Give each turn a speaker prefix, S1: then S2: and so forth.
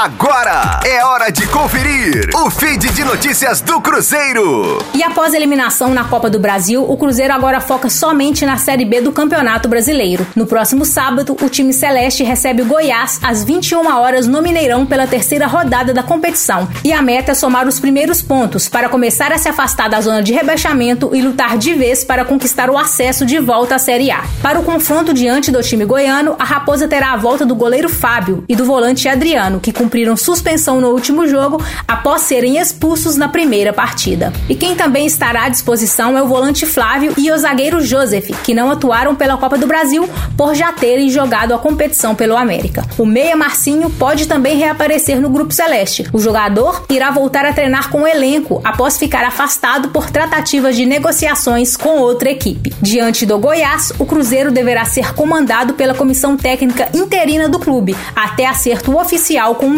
S1: Agora é hora de conferir o feed de notícias do Cruzeiro.
S2: E após a eliminação na Copa do Brasil, o Cruzeiro agora foca somente na Série B do Campeonato Brasileiro. No próximo sábado, o time celeste recebe o Goiás às 21 horas no Mineirão pela terceira rodada da competição. E a meta é somar os primeiros pontos para começar a se afastar da zona de rebaixamento e lutar de vez para conquistar o acesso de volta à Série A. Para o confronto diante do time goiano, a Raposa terá a volta do goleiro Fábio e do volante Adriano, que cumpriram suspensão no último jogo após serem expulsos na primeira partida. E quem também estará à disposição é o volante Flávio e o zagueiro Joseph, que não atuaram pela Copa do Brasil por já terem jogado a competição pelo América. O meia Marcinho pode também reaparecer no grupo celeste. O jogador irá voltar a treinar com o elenco após ficar afastado por tratativas de negociações com outra equipe. Diante do Goiás, o Cruzeiro deverá ser comandado pela comissão técnica interina do clube até acerto oficial com